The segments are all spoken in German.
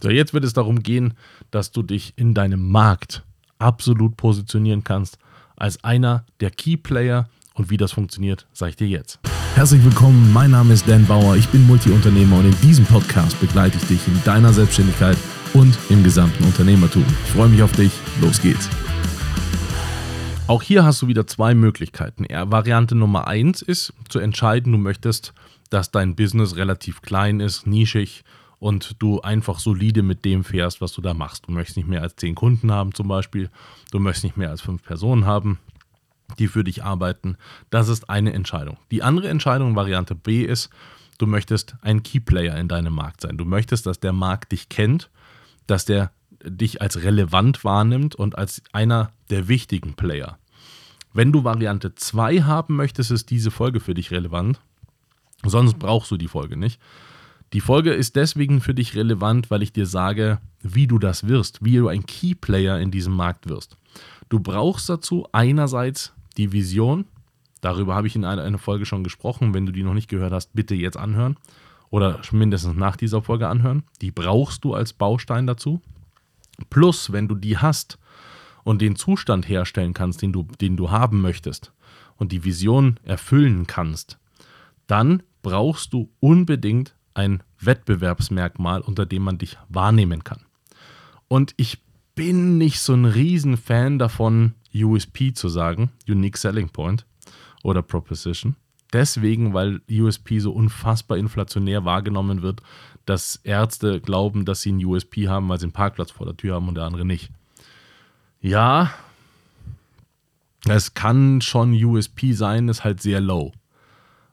So, jetzt wird es darum gehen, dass du dich in deinem Markt absolut positionieren kannst als einer der Key Player. Und wie das funktioniert, sage ich dir jetzt. Herzlich willkommen, mein Name ist Dan Bauer, ich bin Multiunternehmer und in diesem Podcast begleite ich dich in deiner Selbstständigkeit und im gesamten Unternehmertum. Ich freue mich auf dich, los geht's. Auch hier hast du wieder zwei Möglichkeiten. Variante Nummer eins ist zu entscheiden, du möchtest, dass dein Business relativ klein ist, nischig und du einfach solide mit dem fährst, was du da machst. Du möchtest nicht mehr als zehn Kunden haben zum Beispiel, du möchtest nicht mehr als fünf Personen haben, die für dich arbeiten. Das ist eine Entscheidung. Die andere Entscheidung, Variante B, ist, du möchtest ein Keyplayer in deinem Markt sein. Du möchtest, dass der Markt dich kennt, dass der dich als relevant wahrnimmt und als einer der wichtigen Player. Wenn du Variante 2 haben möchtest, ist diese Folge für dich relevant. Sonst brauchst du die Folge nicht. Die Folge ist deswegen für dich relevant, weil ich dir sage, wie du das wirst, wie du ein Key Player in diesem Markt wirst. Du brauchst dazu einerseits die Vision, darüber habe ich in einer, einer Folge schon gesprochen, wenn du die noch nicht gehört hast, bitte jetzt anhören oder mindestens nach dieser Folge anhören. Die brauchst du als Baustein dazu. Plus, wenn du die hast und den Zustand herstellen kannst, den du, den du haben möchtest und die Vision erfüllen kannst, dann brauchst du unbedingt ein Wettbewerbsmerkmal, unter dem man dich wahrnehmen kann. Und ich bin nicht so ein Riesenfan davon, USP zu sagen, Unique Selling Point oder Proposition. Deswegen, weil USP so unfassbar inflationär wahrgenommen wird, dass Ärzte glauben, dass sie einen USP haben, weil sie einen Parkplatz vor der Tür haben und der andere nicht. Ja, es kann schon USP sein, ist halt sehr low.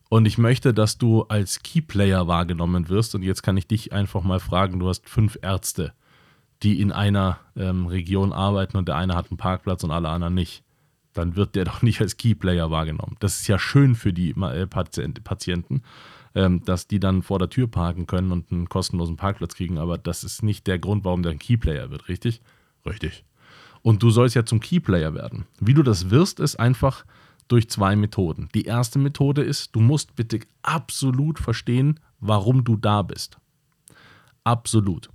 Und ich möchte, dass du als Keyplayer wahrgenommen wirst. Und jetzt kann ich dich einfach mal fragen: Du hast fünf Ärzte, die in einer ähm, Region arbeiten und der eine hat einen Parkplatz und alle anderen nicht. Dann wird der doch nicht als Keyplayer wahrgenommen. Das ist ja schön für die äh, Patienten, ähm, dass die dann vor der Tür parken können und einen kostenlosen Parkplatz kriegen. Aber das ist nicht der Grund, warum der ein Keyplayer wird, richtig? Richtig. Und du sollst ja zum Keyplayer werden. Wie du das wirst, ist einfach durch zwei Methoden. Die erste Methode ist, du musst bitte absolut verstehen, warum du da bist. Absolut.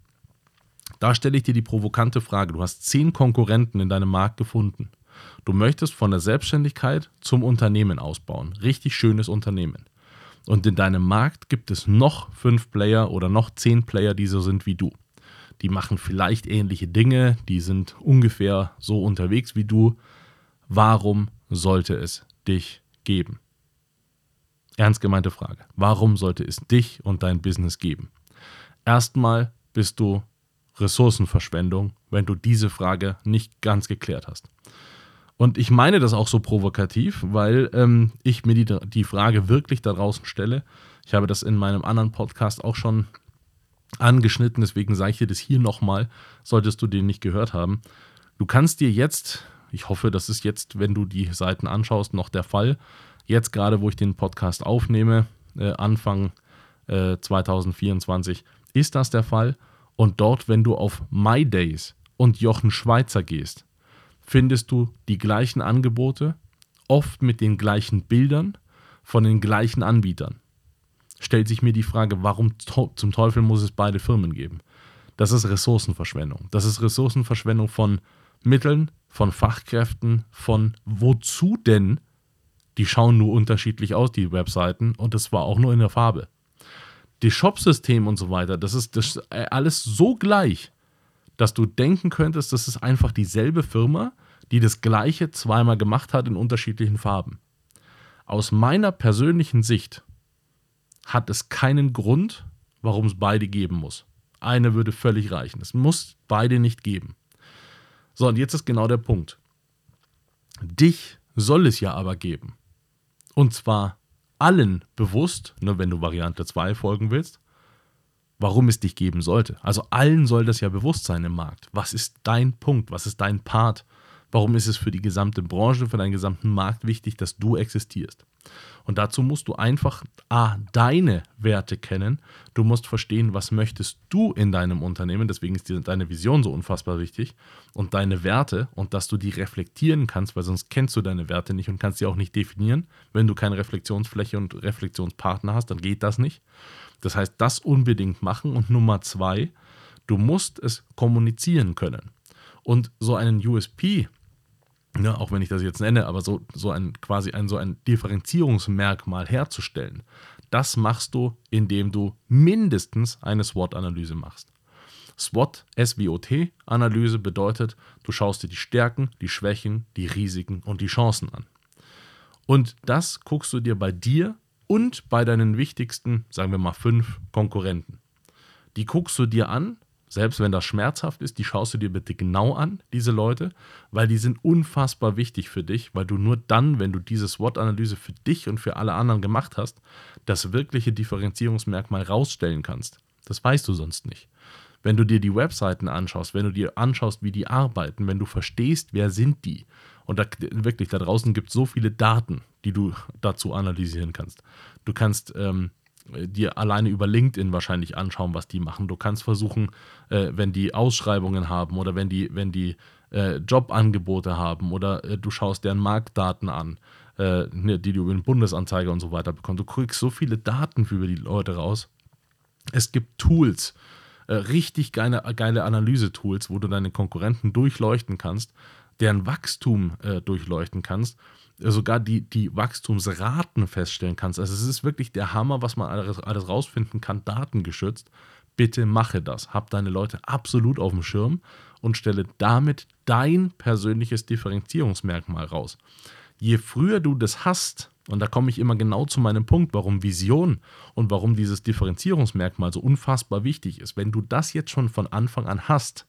Da stelle ich dir die provokante Frage. Du hast zehn Konkurrenten in deinem Markt gefunden. Du möchtest von der Selbstständigkeit zum Unternehmen ausbauen. Richtig schönes Unternehmen. Und in deinem Markt gibt es noch fünf Player oder noch zehn Player, die so sind wie du. Die machen vielleicht ähnliche Dinge, die sind ungefähr so unterwegs wie du. Warum sollte es dich geben? Ernst gemeinte Frage. Warum sollte es dich und dein Business geben? Erstmal bist du Ressourcenverschwendung, wenn du diese Frage nicht ganz geklärt hast. Und ich meine das auch so provokativ, weil ähm, ich mir die, die Frage wirklich da draußen stelle. Ich habe das in meinem anderen Podcast auch schon angeschnitten, deswegen sage ich dir das hier nochmal, solltest du den nicht gehört haben. Du kannst dir jetzt ich hoffe, das ist jetzt, wenn du die Seiten anschaust, noch der Fall. Jetzt gerade, wo ich den Podcast aufnehme, äh, Anfang äh, 2024, ist das der Fall. Und dort, wenn du auf My Days und Jochen Schweizer gehst, findest du die gleichen Angebote, oft mit den gleichen Bildern von den gleichen Anbietern. Stellt sich mir die Frage, warum zum Teufel muss es beide Firmen geben? Das ist Ressourcenverschwendung. Das ist Ressourcenverschwendung von Mitteln, von Fachkräften, von wozu denn? Die schauen nur unterschiedlich aus, die Webseiten, und das war auch nur in der Farbe. Die Shopsystem und so weiter, das ist, das ist alles so gleich, dass du denken könntest, das ist einfach dieselbe Firma, die das gleiche zweimal gemacht hat in unterschiedlichen Farben. Aus meiner persönlichen Sicht hat es keinen Grund, warum es beide geben muss. Eine würde völlig reichen. Es muss beide nicht geben. So, und jetzt ist genau der Punkt. Dich soll es ja aber geben. Und zwar allen bewusst, nur wenn du Variante 2 folgen willst, warum es dich geben sollte. Also allen soll das ja bewusst sein im Markt. Was ist dein Punkt? Was ist dein Part? Warum ist es für die gesamte Branche, für deinen gesamten Markt wichtig, dass du existierst? Und dazu musst du einfach A, deine Werte kennen. Du musst verstehen, was möchtest du in deinem Unternehmen. Deswegen ist deine Vision so unfassbar wichtig. Und deine Werte und dass du die reflektieren kannst, weil sonst kennst du deine Werte nicht und kannst sie auch nicht definieren. Wenn du keine Reflexionsfläche und Reflexionspartner hast, dann geht das nicht. Das heißt, das unbedingt machen. Und Nummer zwei, Du musst es kommunizieren können. Und so einen USP, ja, auch wenn ich das jetzt nenne, aber so, so ein quasi ein, so ein Differenzierungsmerkmal herzustellen, das machst du, indem du mindestens eine SWOT-Analyse machst. SWOT, SWOT-Analyse bedeutet, du schaust dir die Stärken, die Schwächen, die Risiken und die Chancen an. Und das guckst du dir bei dir und bei deinen wichtigsten, sagen wir mal, fünf Konkurrenten. Die guckst du dir an, selbst wenn das schmerzhaft ist, die schaust du dir bitte genau an, diese Leute, weil die sind unfassbar wichtig für dich, weil du nur dann, wenn du diese SWOT-Analyse für dich und für alle anderen gemacht hast, das wirkliche Differenzierungsmerkmal rausstellen kannst. Das weißt du sonst nicht. Wenn du dir die Webseiten anschaust, wenn du dir anschaust, wie die arbeiten, wenn du verstehst, wer sind die, und da, wirklich, da draußen gibt es so viele Daten, die du dazu analysieren kannst. Du kannst ähm, dir alleine über LinkedIn wahrscheinlich anschauen, was die machen. Du kannst versuchen, äh, wenn die Ausschreibungen haben oder wenn die, wenn die äh, Jobangebote haben oder äh, du schaust deren Marktdaten an, äh, ne, die du über den Bundesanzeiger und so weiter bekommst. Du kriegst so viele Daten für die Leute raus. Es gibt Tools, äh, richtig geile, geile Analyse-Tools, wo du deine Konkurrenten durchleuchten kannst deren Wachstum äh, durchleuchten kannst, äh, sogar die, die Wachstumsraten feststellen kannst. Also es ist wirklich der Hammer, was man alles, alles rausfinden kann, datengeschützt. Bitte mache das. Hab deine Leute absolut auf dem Schirm und stelle damit dein persönliches Differenzierungsmerkmal raus. Je früher du das hast, und da komme ich immer genau zu meinem Punkt, warum Vision und warum dieses Differenzierungsmerkmal so unfassbar wichtig ist. Wenn du das jetzt schon von Anfang an hast,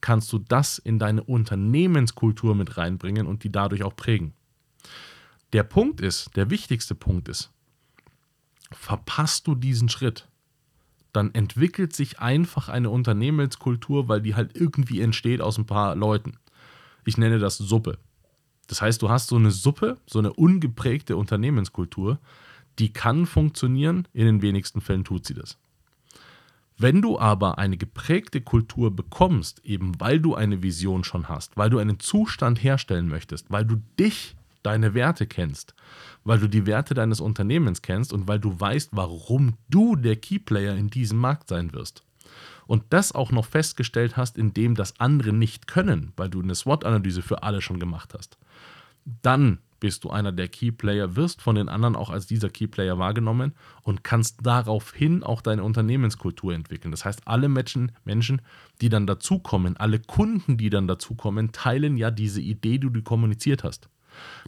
kannst du das in deine Unternehmenskultur mit reinbringen und die dadurch auch prägen. Der Punkt ist, der wichtigste Punkt ist, verpasst du diesen Schritt, dann entwickelt sich einfach eine Unternehmenskultur, weil die halt irgendwie entsteht aus ein paar Leuten. Ich nenne das Suppe. Das heißt, du hast so eine Suppe, so eine ungeprägte Unternehmenskultur, die kann funktionieren, in den wenigsten Fällen tut sie das. Wenn du aber eine geprägte Kultur bekommst, eben weil du eine Vision schon hast, weil du einen Zustand herstellen möchtest, weil du dich, deine Werte kennst, weil du die Werte deines Unternehmens kennst und weil du weißt, warum du der Keyplayer in diesem Markt sein wirst. Und das auch noch festgestellt hast, indem das andere nicht können, weil du eine SWOT-Analyse für alle schon gemacht hast, dann bist du einer der Keyplayer, wirst von den anderen auch als dieser Keyplayer wahrgenommen und kannst daraufhin auch deine Unternehmenskultur entwickeln. Das heißt, alle Menschen, Menschen, die dann dazukommen, alle Kunden, die dann dazukommen, teilen ja diese Idee, die du kommuniziert hast.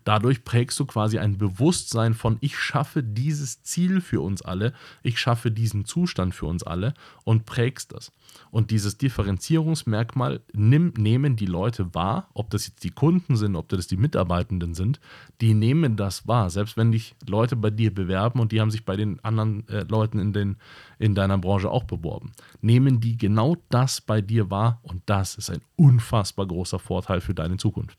Dadurch prägst du quasi ein Bewusstsein von, ich schaffe dieses Ziel für uns alle, ich schaffe diesen Zustand für uns alle und prägst das. Und dieses Differenzierungsmerkmal nimm, nehmen die Leute wahr, ob das jetzt die Kunden sind, ob das die Mitarbeitenden sind, die nehmen das wahr. Selbst wenn dich Leute bei dir bewerben und die haben sich bei den anderen äh, Leuten in, den, in deiner Branche auch beworben, nehmen die genau das bei dir wahr und das ist ein unfassbar großer Vorteil für deine Zukunft.